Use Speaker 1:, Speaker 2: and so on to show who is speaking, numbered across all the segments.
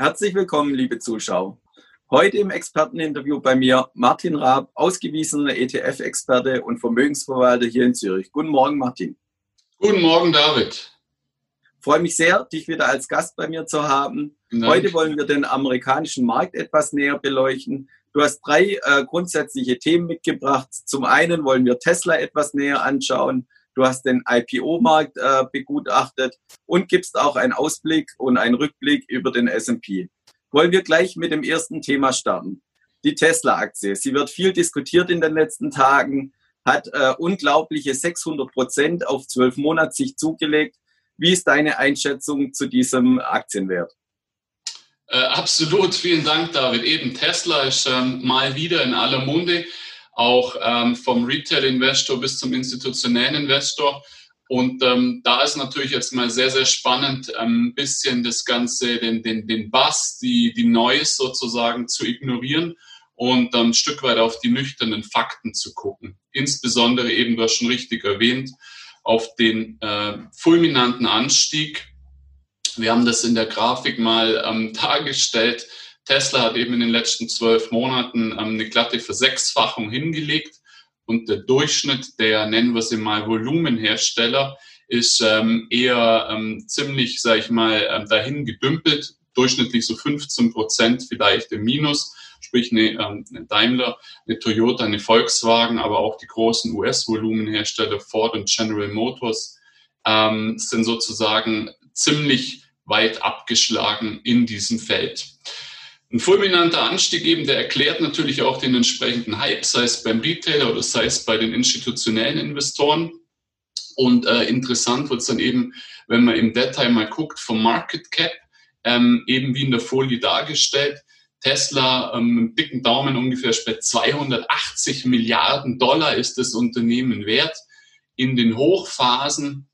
Speaker 1: Herzlich willkommen, liebe Zuschauer. Heute im Experteninterview bei mir Martin Raab, ausgewiesener ETF-Experte und Vermögensverwalter hier in Zürich. Guten Morgen, Martin.
Speaker 2: Guten Morgen, David.
Speaker 1: freue mich sehr, dich wieder als Gast bei mir zu haben. Dank. Heute wollen wir den amerikanischen Markt etwas näher beleuchten. Du hast drei äh, grundsätzliche Themen mitgebracht. Zum einen wollen wir Tesla etwas näher anschauen. Du hast den IPO-Markt äh, begutachtet und gibst auch einen Ausblick und einen Rückblick über den S&P. Wollen wir gleich mit dem ersten Thema starten. Die Tesla-Aktie. Sie wird viel diskutiert in den letzten Tagen, hat äh, unglaubliche 600 Prozent auf zwölf Monate sich zugelegt. Wie ist deine Einschätzung zu diesem Aktienwert?
Speaker 2: Äh, absolut, vielen Dank, David. Eben Tesla ist ähm, mal wieder in aller Munde auch ähm, vom Retail-Investor bis zum institutionellen Investor. Und ähm, da ist natürlich jetzt mal sehr, sehr spannend, ein ähm, bisschen das Ganze, den, den, den Bass, die, die Noise sozusagen zu ignorieren und ein Stück weit auf die nüchternen Fakten zu gucken. Insbesondere eben, du hast schon richtig erwähnt, auf den äh, fulminanten Anstieg. Wir haben das in der Grafik mal ähm, dargestellt Tesla hat eben in den letzten zwölf Monaten ähm, eine glatte Versechsfachung hingelegt. Und der Durchschnitt der, nennen wir sie mal, Volumenhersteller ist ähm, eher ähm, ziemlich, sage ich mal, dahin gedümpelt, durchschnittlich so 15 Prozent vielleicht im Minus, sprich eine, eine Daimler, eine Toyota, eine Volkswagen, aber auch die großen US-Volumenhersteller Ford und General Motors ähm, sind sozusagen ziemlich weit abgeschlagen in diesem Feld. Ein fulminanter Anstieg eben, der erklärt natürlich auch den entsprechenden Hype, sei es beim Retailer oder sei es bei den institutionellen Investoren. Und äh, interessant wird es dann eben, wenn man im Detail mal guckt, vom Market Cap, ähm, eben wie in der Folie dargestellt. Tesla ähm, mit dicken Daumen ungefähr bei 280 Milliarden Dollar ist das Unternehmen wert. In den Hochphasen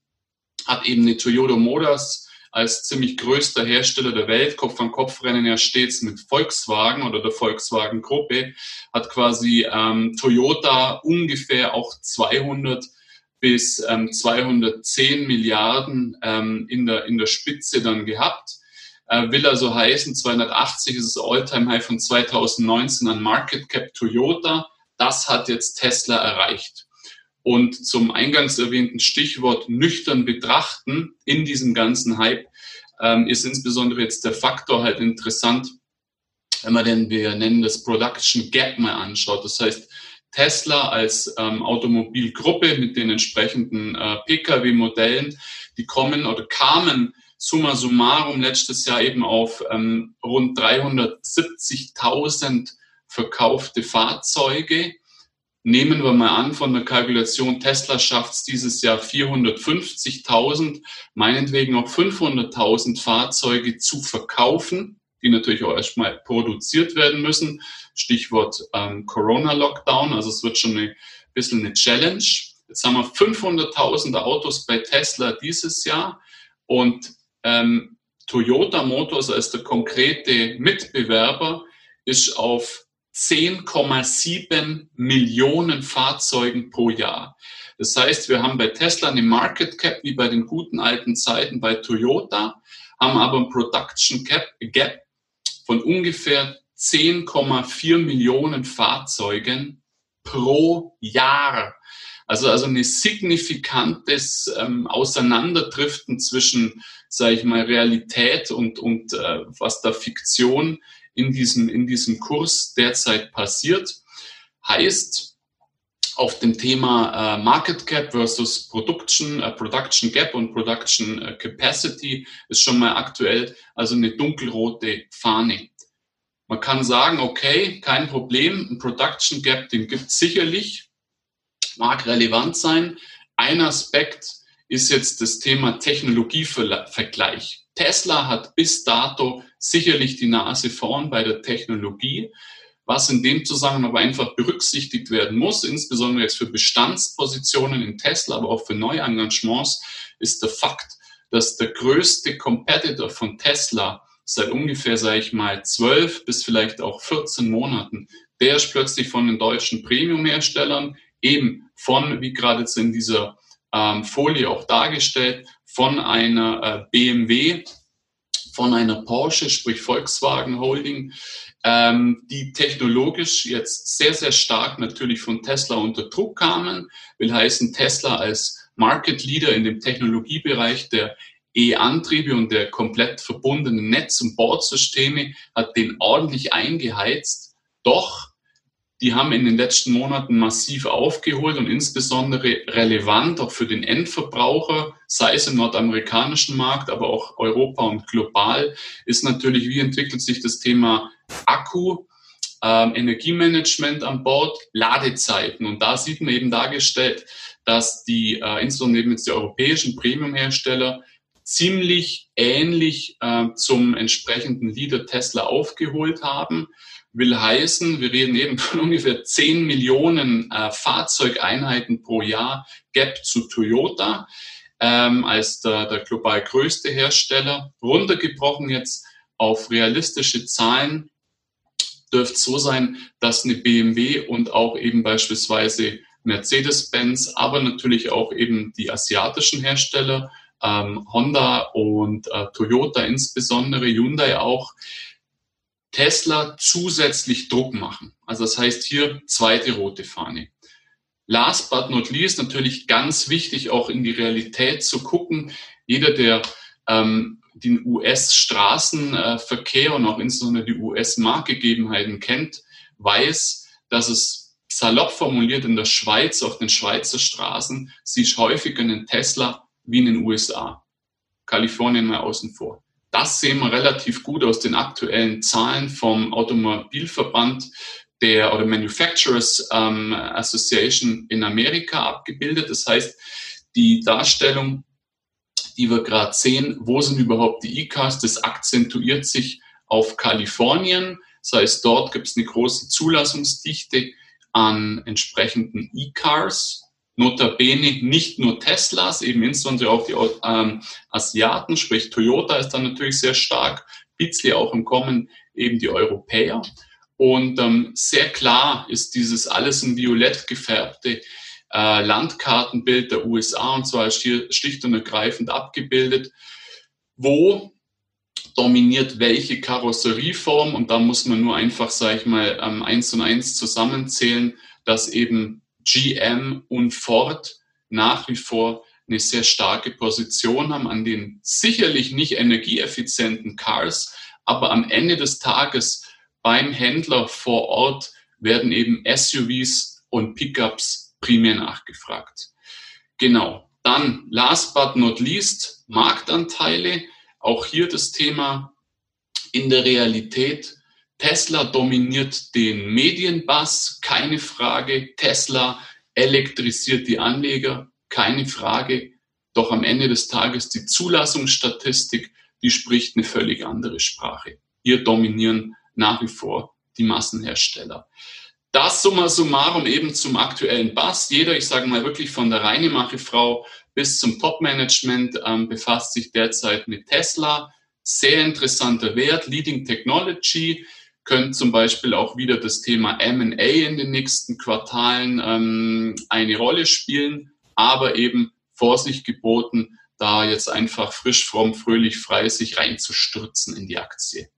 Speaker 2: hat eben eine Toyota Motors als ziemlich größter Hersteller der Welt, Kopf an Kopf rennen ja stets mit Volkswagen oder der Volkswagen-Gruppe, hat quasi ähm, Toyota ungefähr auch 200 bis ähm, 210 Milliarden ähm, in, der, in der Spitze dann gehabt. Äh, will also heißen, 280 ist das All-Time-High von 2019 an Market Cap Toyota. Das hat jetzt Tesla erreicht. Und zum eingangs erwähnten Stichwort nüchtern betrachten in diesem ganzen Hype ähm, ist insbesondere jetzt der Faktor halt interessant, wenn man denn, wir nennen das Production Gap mal anschaut. Das heißt, Tesla als ähm, Automobilgruppe mit den entsprechenden äh, Pkw-Modellen, die kommen oder kamen summa summarum letztes Jahr eben auf ähm, rund 370.000 verkaufte Fahrzeuge Nehmen wir mal an, von der Kalkulation Tesla schafft es dieses Jahr 450.000, meinetwegen auch 500.000 Fahrzeuge zu verkaufen, die natürlich auch erstmal produziert werden müssen. Stichwort ähm, Corona-Lockdown, also es wird schon ein bisschen eine Challenge. Jetzt haben wir 500.000 Autos bei Tesla dieses Jahr und ähm, Toyota Motors als der konkrete Mitbewerber ist auf 10,7 Millionen Fahrzeugen pro Jahr. Das heißt, wir haben bei Tesla eine Market Cap wie bei den guten alten Zeiten bei Toyota, haben aber ein Production Cap, Gap von ungefähr 10,4 Millionen Fahrzeugen pro Jahr. Also, also ein signifikantes ähm, Auseinanderdriften zwischen, sage ich mal, Realität und, und äh, was da Fiktion in diesem, in diesem Kurs derzeit passiert. Heißt, auf dem Thema äh, Market Cap versus Production, äh, Production Gap und Production äh, Capacity ist schon mal aktuell also eine dunkelrote Fahne. Man kann sagen, okay, kein Problem, ein Production Gap, den gibt es sicherlich, mag relevant sein. Ein Aspekt ist jetzt das Thema Technologievergleich. Tesla hat bis dato sicherlich die Nase vorn bei der Technologie. Was in dem Zusammenhang aber einfach berücksichtigt werden muss, insbesondere jetzt für Bestandspositionen in Tesla, aber auch für Neuengagements, ist der Fakt, dass der größte Competitor von Tesla seit ungefähr, sage ich mal, zwölf bis vielleicht auch 14 Monaten, der ist plötzlich von den deutschen Premium-Herstellern, eben von, wie gerade jetzt in dieser ähm, Folie auch dargestellt, von einer äh, BMW von einer Porsche, sprich Volkswagen Holding, ähm, die technologisch jetzt sehr, sehr stark natürlich von Tesla unter Druck kamen. Will heißen, Tesla als Market Leader in dem Technologiebereich der E-Antriebe und der komplett verbundenen Netz- und Bordsysteme hat den ordentlich eingeheizt. Doch die haben in den letzten Monaten massiv aufgeholt und insbesondere relevant auch für den Endverbraucher, sei es im nordamerikanischen Markt, aber auch Europa und global, ist natürlich, wie entwickelt sich das Thema Akku, ähm, Energiemanagement an Bord, Ladezeiten. Und da sieht man eben dargestellt, dass die, äh, insbesondere eben jetzt die europäischen Premium-Hersteller, ziemlich ähnlich äh, zum entsprechenden Leader Tesla aufgeholt haben will heißen, wir reden eben von ungefähr 10 Millionen äh, Fahrzeugeinheiten pro Jahr Gap zu Toyota ähm, als der, der global größte Hersteller. Runtergebrochen jetzt auf realistische Zahlen dürfte so sein, dass eine BMW und auch eben beispielsweise Mercedes-Benz, aber natürlich auch eben die asiatischen Hersteller, ähm, Honda und äh, Toyota insbesondere, Hyundai auch, Tesla zusätzlich Druck machen. Also das heißt hier zweite rote Fahne. Last but not least natürlich ganz wichtig, auch in die Realität zu gucken. Jeder, der ähm, den US-Straßenverkehr und auch insbesondere die US-Marktgegebenheiten kennt, weiß, dass es salopp formuliert in der Schweiz, auf den Schweizer Straßen, siehst häufiger einen Tesla wie in den USA. Kalifornien mal außen vor. Das sehen wir relativ gut aus den aktuellen Zahlen vom Automobilverband der oder Manufacturers ähm, Association in Amerika abgebildet. Das heißt, die Darstellung, die wir gerade sehen, wo sind überhaupt die E-Cars, das akzentuiert sich auf Kalifornien. Das heißt, dort gibt es eine große Zulassungsdichte an entsprechenden E-Cars notabene nicht nur Teslas, eben insbesondere auch die ähm, Asiaten, sprich Toyota ist dann natürlich sehr stark, Bizli auch im Kommen eben die Europäer. Und ähm, sehr klar ist dieses alles in Violett gefärbte äh, Landkartenbild der USA und zwar hier schlicht und ergreifend abgebildet, wo dominiert welche Karosserieform und da muss man nur einfach, sage ich mal, ähm, eins und eins zusammenzählen, dass eben GM und Ford nach wie vor eine sehr starke Position haben an den sicherlich nicht energieeffizienten Cars, aber am Ende des Tages beim Händler vor Ort werden eben SUVs und Pickups primär nachgefragt. Genau. Dann, last but not least, Marktanteile. Auch hier das Thema in der Realität Tesla dominiert den Medienbass, keine Frage. Tesla elektrisiert die Anleger, keine Frage. Doch am Ende des Tages die Zulassungsstatistik, die spricht eine völlig andere Sprache. Hier dominieren nach wie vor die Massenhersteller. Das summa summarum eben zum aktuellen Bass. Jeder, ich sage mal wirklich von der Reinemache-Frau bis zum Top-Management ähm, befasst sich derzeit mit Tesla. Sehr interessanter Wert, Leading Technology könnte zum Beispiel auch wieder das Thema MA in den nächsten Quartalen ähm, eine Rolle spielen, aber eben Vorsicht geboten, da jetzt einfach frisch, fromm, fröhlich, frei sich reinzustürzen in die Aktie.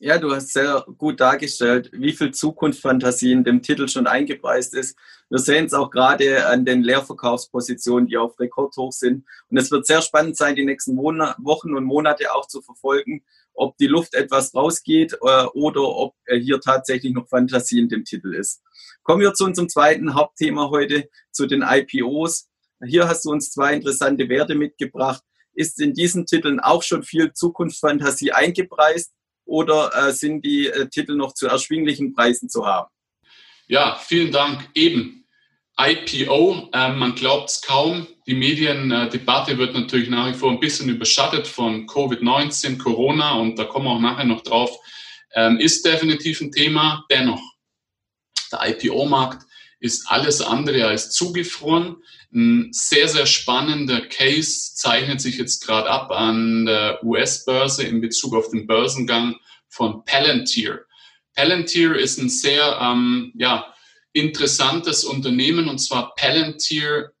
Speaker 1: Ja, du hast sehr gut dargestellt, wie viel Zukunftsfantasie in dem Titel schon eingepreist ist. Wir sehen es auch gerade an den Leerverkaufspositionen, die auf Rekordhoch sind. Und es wird sehr spannend sein, die nächsten Wochen und Monate auch zu verfolgen, ob die Luft etwas rausgeht äh, oder ob äh, hier tatsächlich noch Fantasie in dem Titel ist. Kommen wir zu unserem zweiten Hauptthema heute, zu den IPOs. Hier hast du uns zwei interessante Werte mitgebracht. Ist in diesen Titeln auch schon viel Zukunftsfantasie eingepreist oder äh, sind die äh, Titel noch zu erschwinglichen Preisen zu haben?
Speaker 2: Ja, vielen Dank. Eben. IPO, äh, man glaubt es kaum. Die Mediendebatte wird natürlich nach wie vor ein bisschen überschattet von Covid-19, Corona und da kommen wir auch nachher noch drauf. Ähm, ist definitiv ein Thema. Dennoch, der IPO-Markt ist alles andere als zugefroren. Ein sehr, sehr spannender Case zeichnet sich jetzt gerade ab an der US-Börse in Bezug auf den Börsengang von Palantir. Palantir ist ein sehr, ähm, ja, interessantes Unternehmen und zwar Palantir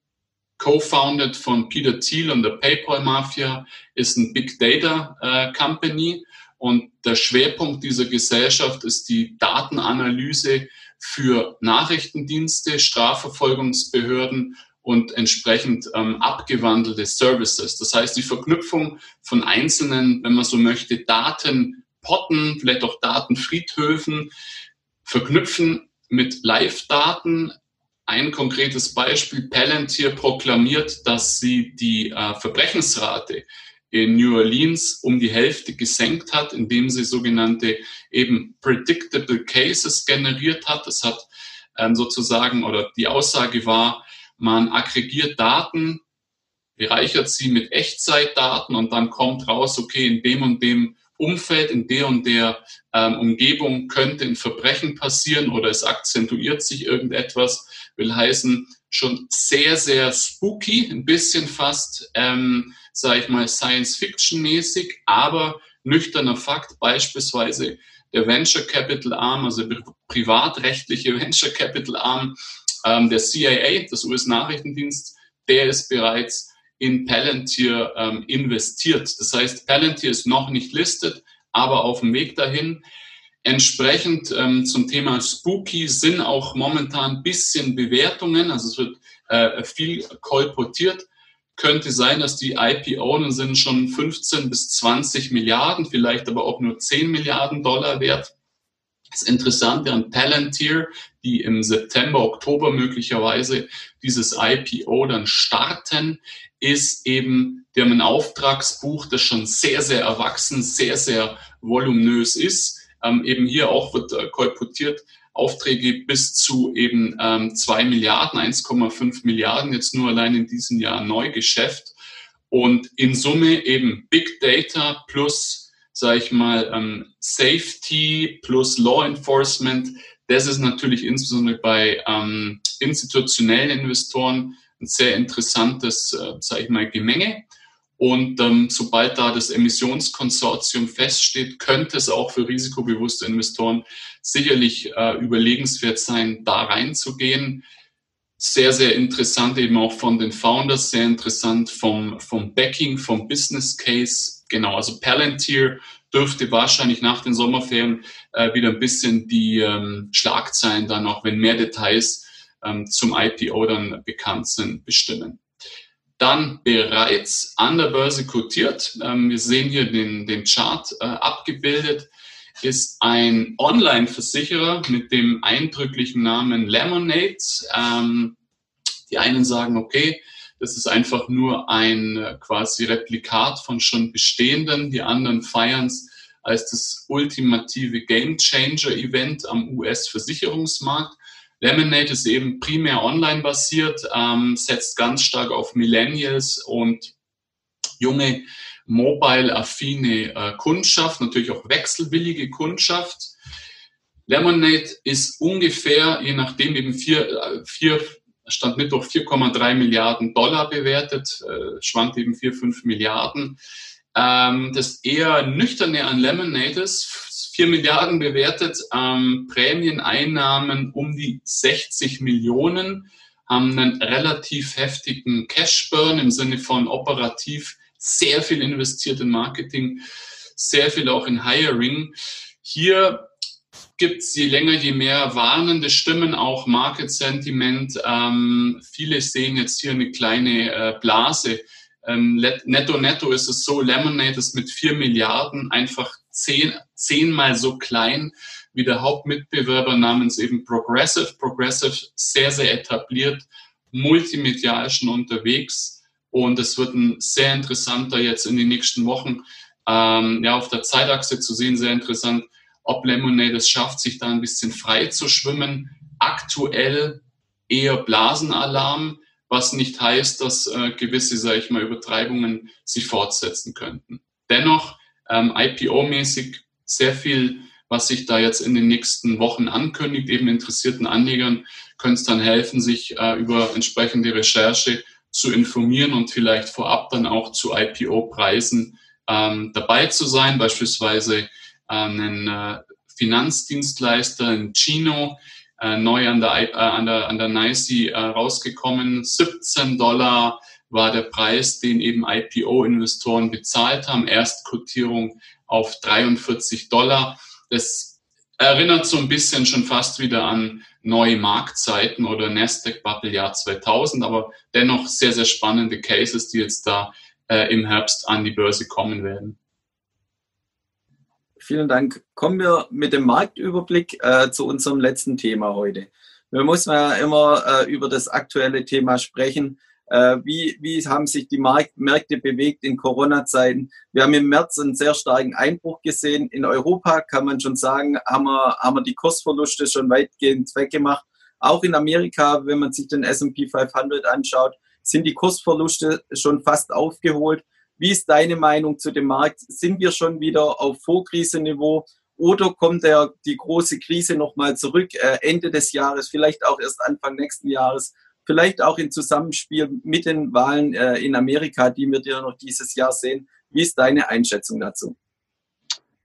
Speaker 2: co-founded von Peter Thiel und der PayPal Mafia, ist ein Big Data äh, Company und der Schwerpunkt dieser Gesellschaft ist die Datenanalyse für Nachrichtendienste, Strafverfolgungsbehörden und entsprechend ähm, abgewandelte Services. Das heißt, die Verknüpfung von einzelnen, wenn man so möchte, Datenpotten, vielleicht auch Datenfriedhöfen, verknüpfen mit Live-Daten. Ein konkretes Beispiel, Palantir proklamiert, dass sie die äh, Verbrechensrate in New Orleans um die Hälfte gesenkt hat, indem sie sogenannte eben predictable cases generiert hat. Das hat ähm, sozusagen, oder die Aussage war, man aggregiert Daten, bereichert sie mit Echtzeitdaten und dann kommt raus, okay, in dem und dem Umfeld, in der und der ähm, Umgebung könnte ein Verbrechen passieren oder es akzentuiert sich irgendetwas, will heißen, schon sehr, sehr spooky, ein bisschen fast, ähm, sage ich mal, Science-Fiction-mäßig, aber nüchterner Fakt, beispielsweise der Venture Capital Arm, also privatrechtliche Venture Capital Arm ähm, der CIA, das US-Nachrichtendienst, der ist bereits in Palantir ähm, investiert. Das heißt, Palantir ist noch nicht listet, aber auf dem Weg dahin. Entsprechend ähm, zum Thema Spooky sind auch momentan ein bisschen Bewertungen, also es wird äh, viel kolportiert. Könnte sein, dass die IPO sind schon 15 bis 20 Milliarden, vielleicht aber auch nur 10 Milliarden Dollar wert. Das Interessante an Palantir, die im September, Oktober möglicherweise dieses IPO dann starten, ist eben, die haben ein Auftragsbuch, das schon sehr, sehr erwachsen, sehr, sehr voluminös ist. Ähm, eben hier auch wird äh, kolportiert, Aufträge bis zu eben ähm, 2 Milliarden, 1,5 Milliarden, jetzt nur allein in diesem Jahr Neugeschäft. Und in Summe eben Big Data plus, sage ich mal, ähm, Safety plus Law Enforcement. Das ist natürlich insbesondere bei ähm, institutionellen Investoren ein sehr interessantes, äh, sage ich mal, Gemenge. Und ähm, sobald da das Emissionskonsortium feststeht, könnte es auch für risikobewusste Investoren sicherlich äh, überlegenswert sein, da reinzugehen. Sehr, sehr interessant eben auch von den Founders, sehr interessant vom, vom Backing, vom Business Case. Genau, also Palantir dürfte wahrscheinlich nach den Sommerferien äh, wieder ein bisschen die ähm, Schlagzeilen dann auch, wenn mehr Details ähm, zum IPO dann bekannt sind, bestimmen. Dann bereits an der Börse kotiert, ähm, wir sehen hier den, den Chart äh, abgebildet, ist ein Online-Versicherer mit dem eindrücklichen Namen Lemonade. Ähm, die einen sagen, okay, das ist einfach nur ein äh, quasi Replikat von schon bestehenden. Die anderen feiern es als das ultimative Game Changer Event am US-Versicherungsmarkt. Lemonade ist eben primär online basiert, ähm, setzt ganz stark auf Millennials und junge mobile-affine äh, Kundschaft, natürlich auch wechselwillige Kundschaft. Lemonade ist ungefähr, je nachdem eben vier, äh, vier stand Mittwoch 4,3 Milliarden Dollar bewertet, äh, schwankt eben 4, 5 Milliarden. Ähm, das eher nüchterne an Lemonade ist, 4 Milliarden bewertet, ähm, Prämieneinnahmen um die 60 Millionen, haben einen relativ heftigen Cashburn im Sinne von operativ sehr viel investiert in Marketing, sehr viel auch in Hiring. Hier gibt es je länger, je mehr warnende Stimmen, auch Market Sentiment. Ähm, viele sehen jetzt hier eine kleine äh, Blase. Ähm, netto, netto ist es so, Lemonade ist mit 4 Milliarden einfach zehn, zehnmal so klein wie der Hauptmitbewerber namens eben Progressive. Progressive sehr, sehr etabliert, multimedial schon unterwegs und es wird ein sehr interessanter jetzt in den nächsten Wochen ähm, ja, auf der Zeitachse zu sehen, sehr interessant, ob Lemonade es schafft, sich da ein bisschen frei zu schwimmen. Aktuell eher Blasenalarm, was nicht heißt, dass äh, gewisse, sage ich mal, Übertreibungen sich fortsetzen könnten. Dennoch ähm, IPO-mäßig sehr viel, was sich da jetzt in den nächsten Wochen ankündigt. Eben interessierten Anlegern können es dann helfen, sich äh, über entsprechende Recherche zu informieren und vielleicht vorab dann auch zu IPO-Preisen ähm, dabei zu sein, beispielsweise äh, einen äh, Finanzdienstleister, ein Chino, äh, neu an der, äh, an der, an der NICE äh, rausgekommen. 17 Dollar war der Preis, den eben IPO-Investoren bezahlt haben. Erstkotierung auf 43 Dollar. Das erinnert so ein bisschen schon fast wieder an neue Marktzeiten oder Nasdaq Bubble Jahr 2000, aber dennoch sehr, sehr spannende Cases, die jetzt da äh, im Herbst an die Börse kommen werden.
Speaker 1: Vielen Dank. Kommen wir mit dem Marktüberblick äh, zu unserem letzten Thema heute. Wir müssen ja immer äh, über das aktuelle Thema sprechen. Äh, wie, wie haben sich die Markt, Märkte bewegt in Corona-Zeiten? Wir haben im März einen sehr starken Einbruch gesehen. In Europa kann man schon sagen, haben wir, haben wir die Kursverluste schon weitgehend weggemacht. Auch in Amerika, wenn man sich den S&P 500 anschaut, sind die Kursverluste schon fast aufgeholt. Wie ist deine Meinung zu dem Markt? Sind wir schon wieder auf Vorkriseniveau oder kommt der, die große Krise nochmal zurück äh, Ende des Jahres, vielleicht auch erst Anfang nächsten Jahres? Vielleicht auch im Zusammenspiel mit den Wahlen äh, in Amerika, die wir dir noch dieses Jahr sehen. Wie ist deine Einschätzung dazu?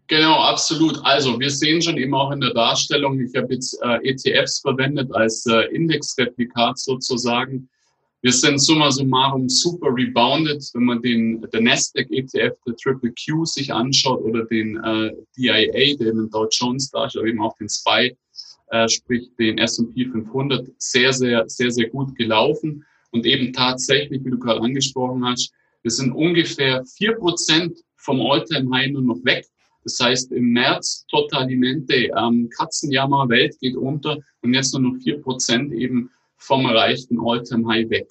Speaker 2: Genau, absolut. Also wir sehen schon eben auch in der Darstellung, ich habe jetzt äh, ETFs verwendet als äh, Indexreplikat sozusagen. Wir sind summa summarum super rebounded, wenn man den der Nasdaq ETF, der Triple Q sich anschaut oder den äh, DIA, den Dow Jones darstellt, eben auch den SPY äh, sprich den S&P 500, sehr, sehr, sehr, sehr gut gelaufen. Und eben tatsächlich, wie du gerade angesprochen hast, wir sind ungefähr vier Prozent vom All-Time-High nur noch weg. Das heißt, im März Totalimente, ähm, Katzenjammer, Welt geht unter und jetzt nur noch vier Prozent eben vom erreichten All-Time-High weg.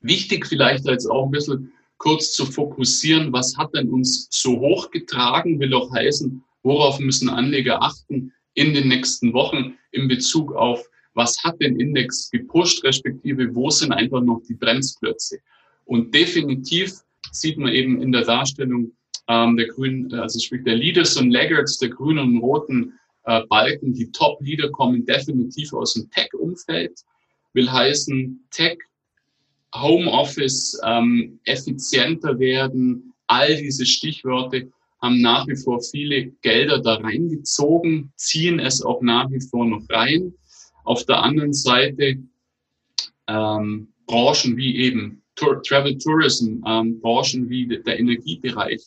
Speaker 2: Wichtig vielleicht jetzt auch ein bisschen kurz zu fokussieren, was hat denn uns so hochgetragen, will auch heißen, worauf müssen Anleger achten, in den nächsten Wochen in Bezug auf, was hat den Index gepusht, respektive wo sind einfach noch die Bremsklötze. Und definitiv sieht man eben in der Darstellung ähm, der grünen, also sprich der Leaders und Laggards, der grünen und roten äh, Balken, die Top-Leader kommen definitiv aus dem Tech-Umfeld, will heißen Tech, Homeoffice, ähm, effizienter werden, all diese Stichworte haben nach wie vor viele Gelder da reingezogen, ziehen es auch nach wie vor noch rein. Auf der anderen Seite ähm, Branchen wie eben Tour, Travel Tourism, ähm, Branchen wie der Energiebereich,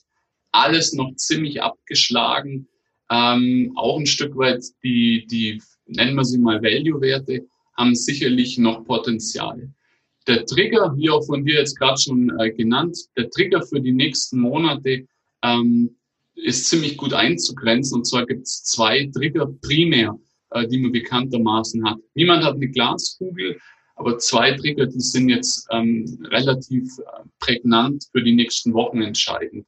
Speaker 2: alles noch ziemlich abgeschlagen. Ähm, auch ein Stück weit die, die, nennen wir sie mal Value-Werte, haben sicherlich noch Potenzial. Der Trigger, wie auch von dir jetzt gerade schon äh, genannt, der Trigger für die nächsten Monate ähm, ist ziemlich gut einzugrenzen. Und zwar gibt es zwei Trigger primär, äh, die man bekanntermaßen hat. Niemand hat eine Glaskugel, aber zwei Trigger, die sind jetzt ähm, relativ äh, prägnant für die nächsten Wochen entscheidend.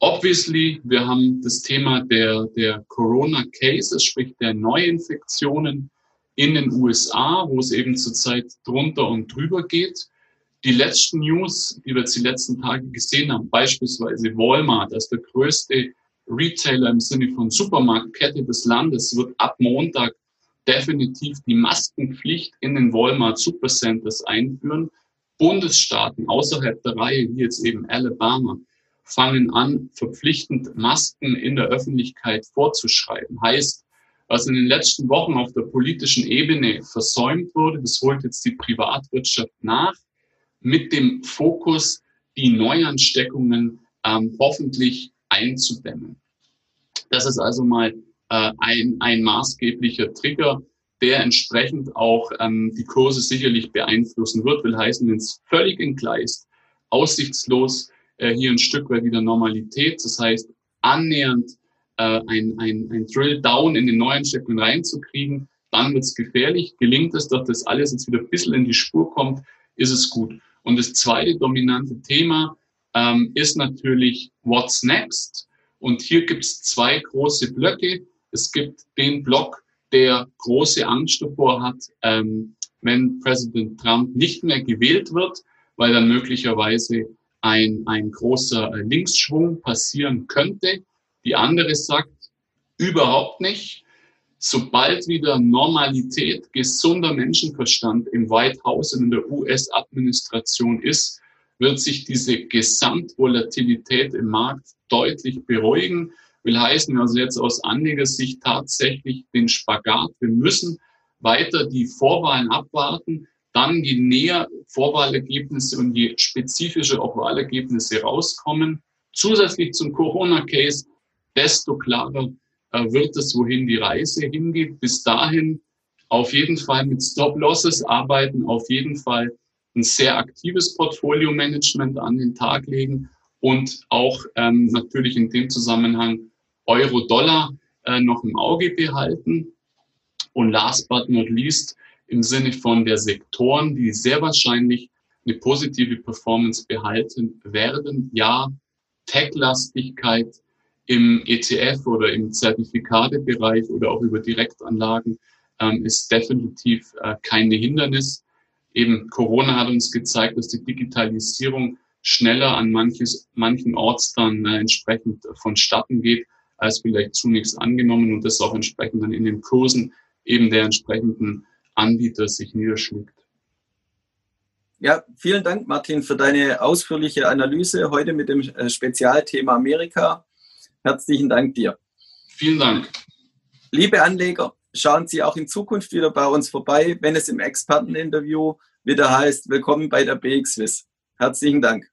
Speaker 2: Obviously, wir haben das Thema der, der Corona-Cases, sprich der Neuinfektionen in den USA, wo es eben zurzeit drunter und drüber geht die letzten News, die wir jetzt die letzten Tage gesehen haben, beispielsweise Walmart als der größte Retailer im Sinne von Supermarktkette des Landes, wird ab Montag definitiv die Maskenpflicht in den Walmart Supercenters einführen. Bundesstaaten außerhalb der Reihe, wie jetzt eben Alabama, fangen an, verpflichtend Masken in der Öffentlichkeit vorzuschreiben. Heißt, was in den letzten Wochen auf der politischen Ebene versäumt wurde, das holt jetzt die Privatwirtschaft nach mit dem Fokus, die Neuansteckungen ähm, hoffentlich einzudämmen. Das ist also mal äh, ein, ein maßgeblicher Trigger, der entsprechend auch ähm, die Kurse sicherlich beeinflussen wird. Will heißen, wenn es völlig entgleist, aussichtslos, äh, hier ein Stück weit wieder Normalität, das heißt annähernd äh, ein, ein, ein Drill Down in den Neuansteckungen reinzukriegen, dann wird es gefährlich. Gelingt es, dass das alles jetzt wieder ein bisschen in die Spur kommt, ist es gut. Und das zweite dominante Thema ähm, ist natürlich What's Next. Und hier gibt es zwei große Blöcke. Es gibt den Block, der große Angst davor hat, ähm, wenn Präsident Trump nicht mehr gewählt wird, weil dann möglicherweise ein, ein großer äh, Linksschwung passieren könnte. Die andere sagt, überhaupt nicht sobald wieder Normalität, gesunder Menschenverstand im White House und in der US-Administration ist, wird sich diese Gesamtvolatilität im Markt deutlich beruhigen. Will heißen also jetzt aus Anlegersicht tatsächlich den Spagat. Wir müssen weiter die Vorwahlen abwarten, dann je näher Vorwahlergebnisse und je spezifischer auch Wahlergebnisse rauskommen, zusätzlich zum Corona-Case, desto klarer wird es, wohin die Reise hingeht. Bis dahin auf jeden Fall mit Stop-Losses arbeiten, auf jeden Fall ein sehr aktives Portfolio-Management an den Tag legen und auch ähm, natürlich in dem Zusammenhang Euro-Dollar äh, noch im Auge behalten. Und last but not least, im Sinne von der Sektoren, die sehr wahrscheinlich eine positive Performance behalten werden. Ja, Tech-Lastigkeit im ETF oder im Zertifikatebereich oder auch über Direktanlagen ähm, ist definitiv äh, kein Hindernis. Eben Corona hat uns gezeigt, dass die Digitalisierung schneller an manches, manchen Orts dann äh, entsprechend vonstatten geht, als vielleicht zunächst angenommen und das auch entsprechend dann in den Kursen eben der entsprechenden Anbieter sich niederschlägt.
Speaker 1: Ja, vielen Dank, Martin, für deine ausführliche Analyse heute mit dem äh, Spezialthema Amerika. Herzlichen Dank dir.
Speaker 2: Vielen Dank.
Speaker 1: Liebe Anleger, schauen Sie auch in Zukunft wieder bei uns vorbei, wenn es im Experteninterview wieder heißt, willkommen bei der BXWIS. Herzlichen Dank.